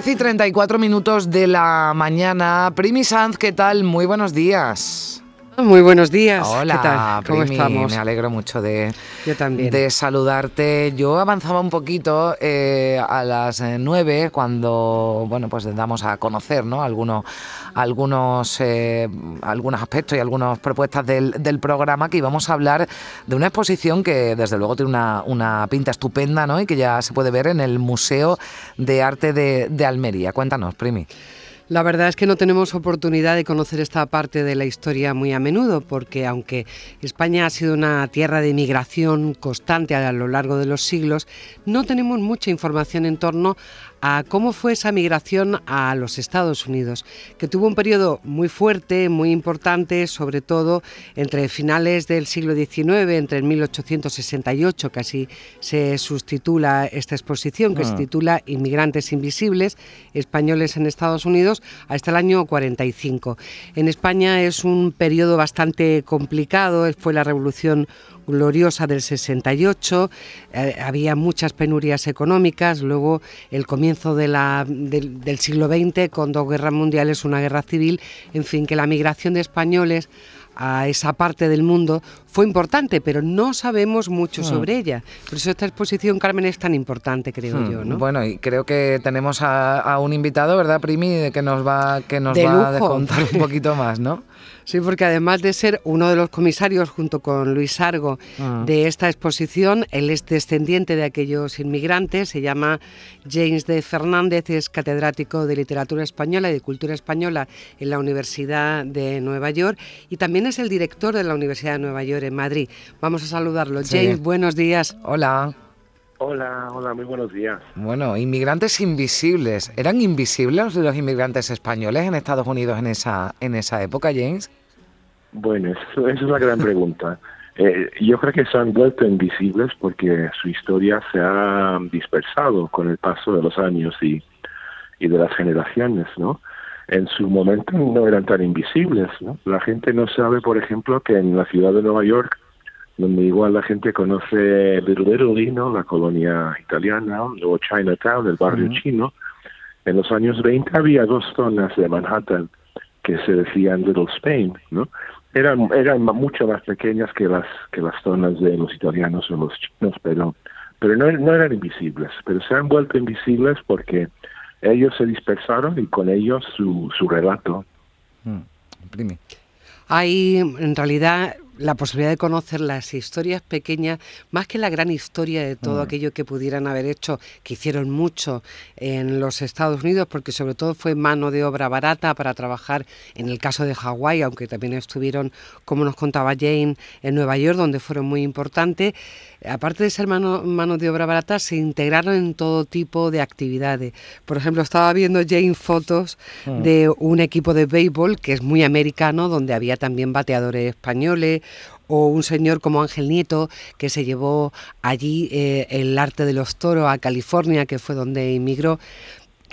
10 y 34 minutos de la mañana. Primi Sanz, ¿qué tal? Muy buenos días. Muy buenos días. Hola, ¿Qué tal? ¿Cómo Primi, estamos? Me alegro mucho de, Yo también. de saludarte. Yo avanzaba un poquito eh, a las eh, 9 cuando, bueno, pues damos a conocer, ¿no? Algunos, algunos, eh, algunos aspectos y algunas propuestas del, del programa que íbamos a hablar de una exposición que desde luego tiene una, una pinta estupenda, ¿no? Y que ya se puede ver en el Museo de Arte de, de Almería. Cuéntanos, Primi. La verdad es que no tenemos oportunidad de conocer esta parte de la historia muy a menudo, porque aunque España ha sido una tierra de inmigración constante a lo largo de los siglos, no tenemos mucha información en torno a cómo fue esa migración a los Estados Unidos, que tuvo un periodo muy fuerte, muy importante, sobre todo entre finales del siglo XIX, entre el 1868, que así se sustitula esta exposición, que se titula Inmigrantes Invisibles, Españoles en Estados Unidos, hasta el año 45. En España es un periodo bastante complicado, fue la Revolución gloriosa del 68, eh, había muchas penurias económicas, luego el comienzo de la, del, del siglo XX con dos guerras mundiales, una guerra civil, en fin, que la migración de españoles a esa parte del mundo fue importante, pero no sabemos mucho sobre ella. Por eso esta exposición, Carmen, es tan importante, creo Hmm, yo, ¿no? Bueno, y creo que tenemos a, a un invitado, ¿verdad, Primi? Que nos va, que nos De va a contar un poquito más, ¿no? Sí, porque además de ser uno de los comisarios junto con Luis Argo Ah. de esta exposición, él es descendiente de aquellos inmigrantes, se llama James de Fernández, es catedrático de literatura española y de cultura española en la Universidad de Nueva York y también es el director de la Universidad de Nueva York en Madrid. Vamos a saludarlo. Sí. James, buenos días. Hola. Hola, hola, muy buenos días. Bueno, inmigrantes invisibles. ¿Eran invisibles los inmigrantes españoles en Estados Unidos en esa, en esa época, James? Bueno, eso, esa es la gran pregunta. Eh, yo creo que se han vuelto invisibles porque su historia se ha dispersado con el paso de los años y, y de las generaciones, ¿no? En su momento no eran tan invisibles, ¿no? La gente no sabe, por ejemplo, que en la ciudad de Nueva York, donde igual la gente conoce Little Italy, ¿no? La colonia italiana, o Chinatown, el barrio chino, en los años 20 había dos zonas de Manhattan que se decían Little Spain, ¿no? Eran, eran mucho más pequeñas que las que las zonas de los italianos o los chinos, pero pero no, no eran invisibles, pero se han vuelto invisibles porque ellos se dispersaron y con ellos su, su relato. Mm. Hay en realidad la posibilidad de conocer las historias pequeñas, más que la gran historia de todo Mm. aquello que pudieran haber hecho, que hicieron mucho en los Estados Unidos, porque sobre todo fue mano de obra barata para trabajar en el caso de Hawái, aunque también estuvieron, como nos contaba Jane, en Nueva York, donde fueron muy importantes. Aparte de ser mano, mano de obra barata, se integraron en todo tipo de actividades. Por ejemplo, estaba viendo Jane fotos Mm. de un equipo de béisbol que es muy americano, donde había también bateadores españoles, o un señor como Ángel Nieto, que se llevó allí eh, el arte de los toros a California, que fue donde emigró.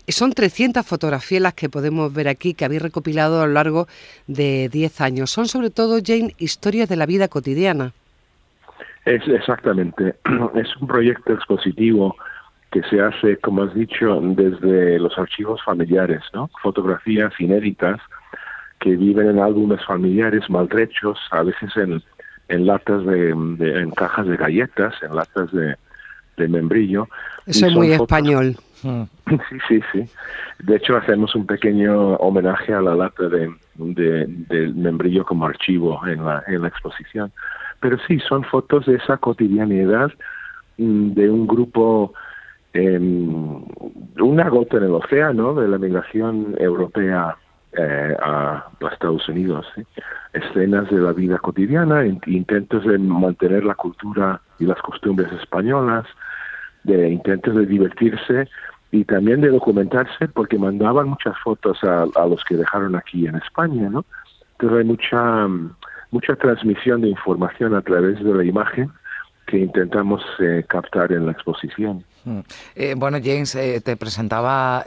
Son 300 fotografías las que podemos ver aquí, que habéis recopilado a lo largo de 10 años. Son sobre todo, Jane, historias de la vida cotidiana. Es exactamente, es un proyecto expositivo que se hace, como has dicho, desde los archivos familiares, ¿no? Fotografías inéditas que viven en álbumes familiares maltrechos, a veces en, en latas de, de- en cajas de galletas, en latas de, de membrillo. Eso es muy fotos- español. Mm, Sí, sí, sí. De hecho, hacemos un pequeño homenaje a la lata de, de- del membrillo como archivo en la, en la exposición. Pero sí, son fotos de esa cotidianidad mm, de un grupo, em, una gota en el océano de la migración europea eh, a, a Estados Unidos. escenas de la vida cotidiana, intentos de mantener la cultura y las costumbres españolas, de intentos de divertirse y también de documentarse porque mandaban muchas fotos a, a los que dejaron aquí en España, ¿no? Entonces hay mucha mucha transmisión de información a través de la imagen que intentamos eh, captar en la exposición. Mm. Eh, bueno, James, eh, te presentaba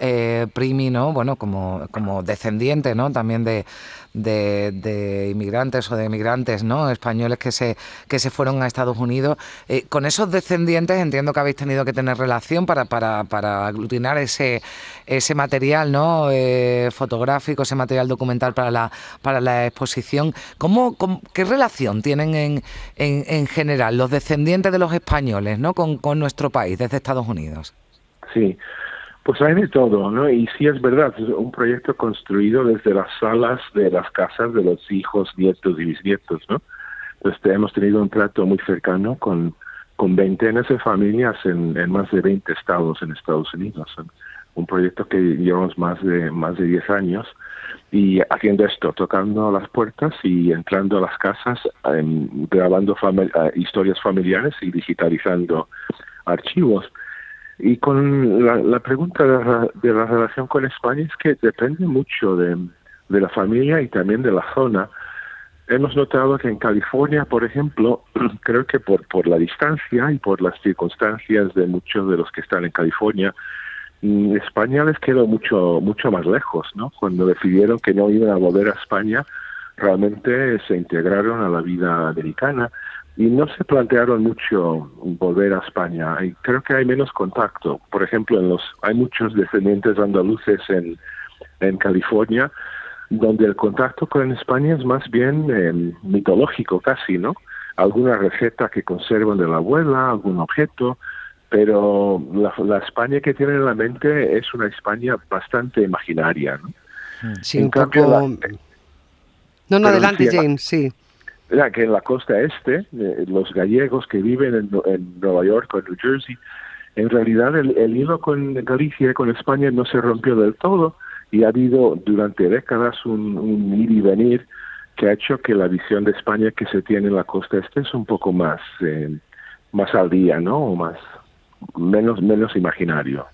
Primi, ¿no? Bueno, como, como descendiente, ¿no? También de, de, inmigrantes o de emigrantes ¿no? españoles que se, que se fueron a Estados Unidos. Eh, con esos descendientes entiendo que habéis tenido que tener relación para, para, para aglutinar ese, ese material ¿no? Eh, fotográfico, ese material documental para la, para la exposición. ¿Cómo, qué relación tienen en, en, en, general los descendientes de los españoles ¿no? con, con nuestro país desde Estados Unidos? Sí, pues hay de todo, ¿no? Y sí es verdad, es un proyecto construido desde las salas de las casas de los hijos, nietos y bisnietos, ¿no? Entonces hemos tenido un trato muy cercano con, con veintenas de familias en, en más de 20 estados en Estados Unidos. Un proyecto que llevamos más de más de 10 años y haciendo esto, tocando las puertas y entrando a las casas, grabando eh, historias familiares y digitalizando archivos. Y con la, pregunta de la, relación con España es que depende mucho de, la familia y también de la zona. Hemos notado que en California, por ejemplo, creo que por, por la distancia y por las circunstancias de muchos de los que están en California, mm, España les quedó mucho, mucho más lejos, ¿no? Cuando decidieron que no iban a volver a España, realmente se integraron a la vida americana y no se plantearon mucho volver a España. Y creo que hay menos contacto. Por ejemplo, en los hay muchos descendientes andaluces en, en California donde el contacto con España es más bien em, mitológico casi, ¿no? Alguna receta que conservan de la abuela, algún objeto, pero la, España que tienen en la mente es una España bastante imaginaria, ¿no? Sí, un poco... No, no, adelante, James, sí que en la costa este, eh, los gallegos que viven en, Nueva York o en New Jersey, en realidad el, hilo con Galicia con España no se rompió del todo y ha habido durante décadas un, ir y venir que ha hecho que la visión de España que se tiene en la costa este es un poco más eh, más al día, ¿no? O más menos menos imaginario.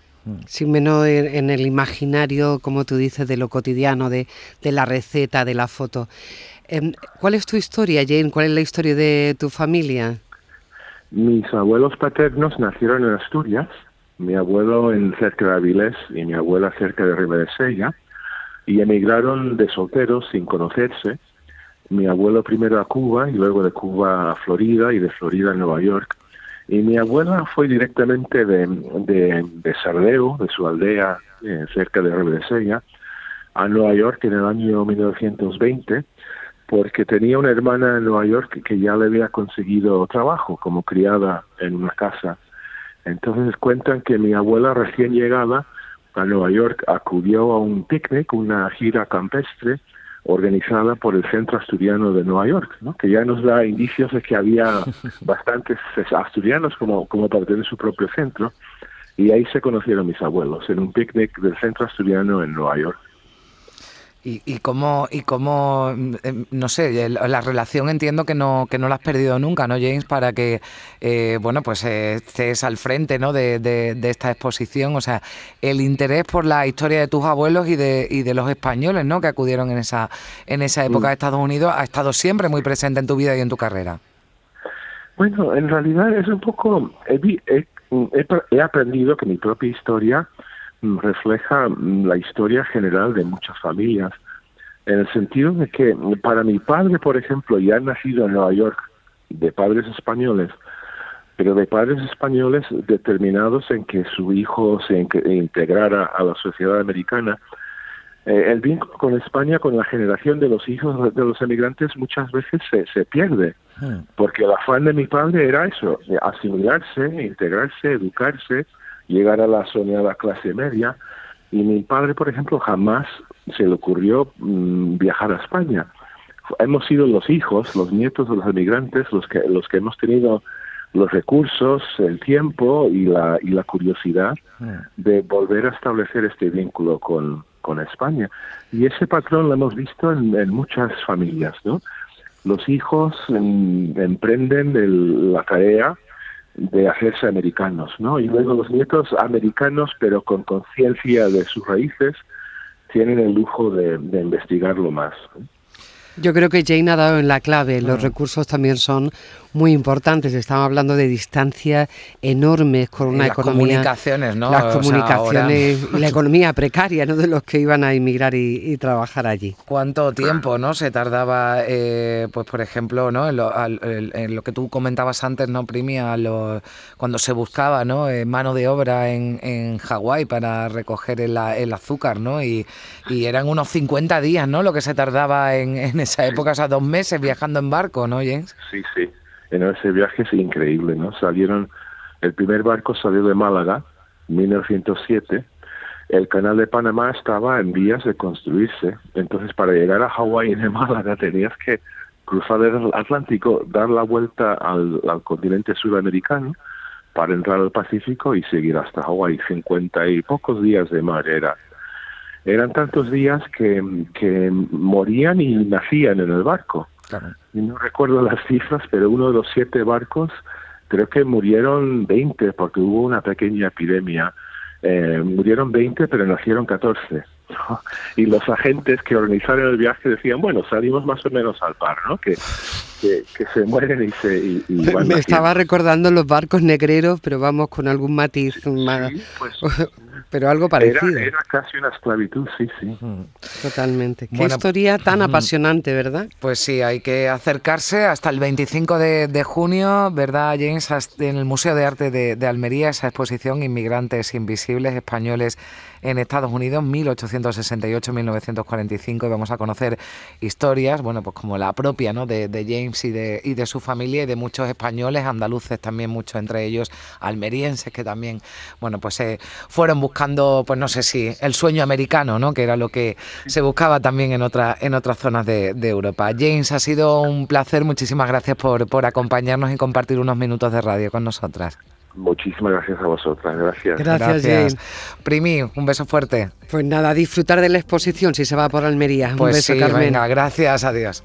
Sí, menos en el imaginario, como tú dices, de lo cotidiano, de, de la receta, de la foto. Em, ¿Cuál es tu historia, Jane? ¿Cuál es la historia de tu familia? Mis abuelos paternos nacieron en Asturias, mi abuelo en cerca de Avilés y mi abuela cerca de Ribadesella, y emigraron de solteros sin conocerse. Mi abuelo primero a Cuba y luego de Cuba a Florida y de Florida a Nueva York. Y mi abuela fue directamente de, de, de Sardeo, de su aldea eh, cerca de Ribadesella, a Nueva York en el año 1920 porque tenía una hermana en Nueva York que ya le había conseguido trabajo como criada en una casa. Entonces cuentan que mi abuela recién llegada a Nueva York acudió a un picnic, una gira campestre organizada por el Centro Asturiano de Nueva York, ¿no? que ya nos da indicios de que había bastantes asturianos como, como para tener su propio centro, y ahí se conocieron mis abuelos, en un picnic del Centro Asturiano en Nueva York. Y, y cómo, y cómo em, no sé, la relación entiendo que no, que no la has perdido nunca, ¿no, James? Para que, eh, bueno, pues eh, estés al frente, ¿no? De, de, esta exposición. O sea, el interés por la historia de tus abuelos y de, y de los españoles, ¿no? Que acudieron en esa, en esa época a mm. Estados Unidos, ha estado siempre muy presente en tu vida y en tu carrera. Bueno, en realidad es un poco, he, he aprendido que mi propia historia Mm, refleja mm, la historia general de muchas familias, en el sentido de que para mi padre, por ejemplo, ya nacido en Nueva York, de padres españoles, pero de padres españoles determinados en que su hijo se integrara a la sociedad americana, eh, el vínculo con España, con la generación de los hijos de los emigrantes, muchas veces se, se pierde, hmm. porque el afán de mi padre era eso, asimilarse, integrarse, educarse, llegar a la soñada clase media. Y mi padre, por ejemplo, jamás se le ocurrió mm, viajar a España. Hemos sido los hijos, los nietos de los emigrantes, los que, los que hemos tenido los recursos, el tiempo y la, y la curiosidad hmm. de volver a establecer este vínculo con, con España. Y ese patrón lo hemos visto en, en muchas familias, ¿no? los hijos mm, emprenden la tarea de hacerse americanos, ¿no? Y luego los nietos americanos, pero con conciencia de sus raíces, tienen el lujo de, de investigarlo más. Yo creo que Jane ha dado en la clave. Los mm. recursos también son muy importantes. Estamos hablando de distancias enormes con una las economía. Comunicaciones, ¿no? Las comunicaciones y la economía precaria, ¿no? De los que iban a emigrar y, trabajar allí. ¿Cuánto tiempo, no? Se tardaba, eh, pues por ejemplo, ¿no? En lo, que tú comentabas antes, ¿no, Primi? cuando se buscaba, ¿no? Eh, mano de obra en, en Hawái para recoger el, azúcar, ¿no? Y, eran unos 50 días, ¿no? Lo que se tardaba en, en esa época, o sea, dos meses viajando en barco, ¿no, James? Sí, sí. En ese viaje es increíble, ¿no? Salieron, el primer barco salió de Málaga, 1907. El canal de Panamá estaba en vías de construirse. Entonces, para llegar a Hawái de Málaga tenías que cruzar el Atlántico, dar la vuelta al, continente sudamericano para entrar al Pacífico y seguir hasta Hawái. 50 y pocos días de mar era eran tantos días que morían y nacían en el barco. Y no recuerdo las cifras, pero uno de los siete barcos creo que murieron 20 porque hubo una pequeña epidemia. Eh, murieron 20, pero nacieron 14. Y los agentes que organizaron el viaje decían, bueno, salimos más o menos al par, ¿no? Que, que, se mueren y se... Y, Me estaba recordando los barcos negreros, pero vamos con algún matiz más... Pues, pero algo parecido. Era, casi una esclavitud, sí, sí. Totalmente. Qué historia tan apasionante, ¿verdad? Pues sí, hay que acercarse hasta el 25 de, junio, ¿verdad, James? En el Museo de Arte de Almería, esa exposición Inmigrantes Invisibles Españoles en Estados Unidos, 1868-1945, y vamos a conocer historias, bueno, pues como la propia, ¿no? De, James y de, y de su familia y de muchos españoles, andaluces también, muchos entre ellos, almerienses que también, bueno, pues se fueron buscando, pues no sé si, el sueño americano, ¿no? Que era lo que se buscaba también en, otra, en otras zonas de, Europa. James, ha sido un placer, muchísimas gracias por, por acompañarnos y compartir unos minutos de radio con nosotras. Muchísimas gracias a vosotras, gracias. Gracias, James. Primi, un beso fuerte. Pues nada, disfrutar de la exposición si se va por Almería. un pues beso, Carmen. Venga, gracias, adiós.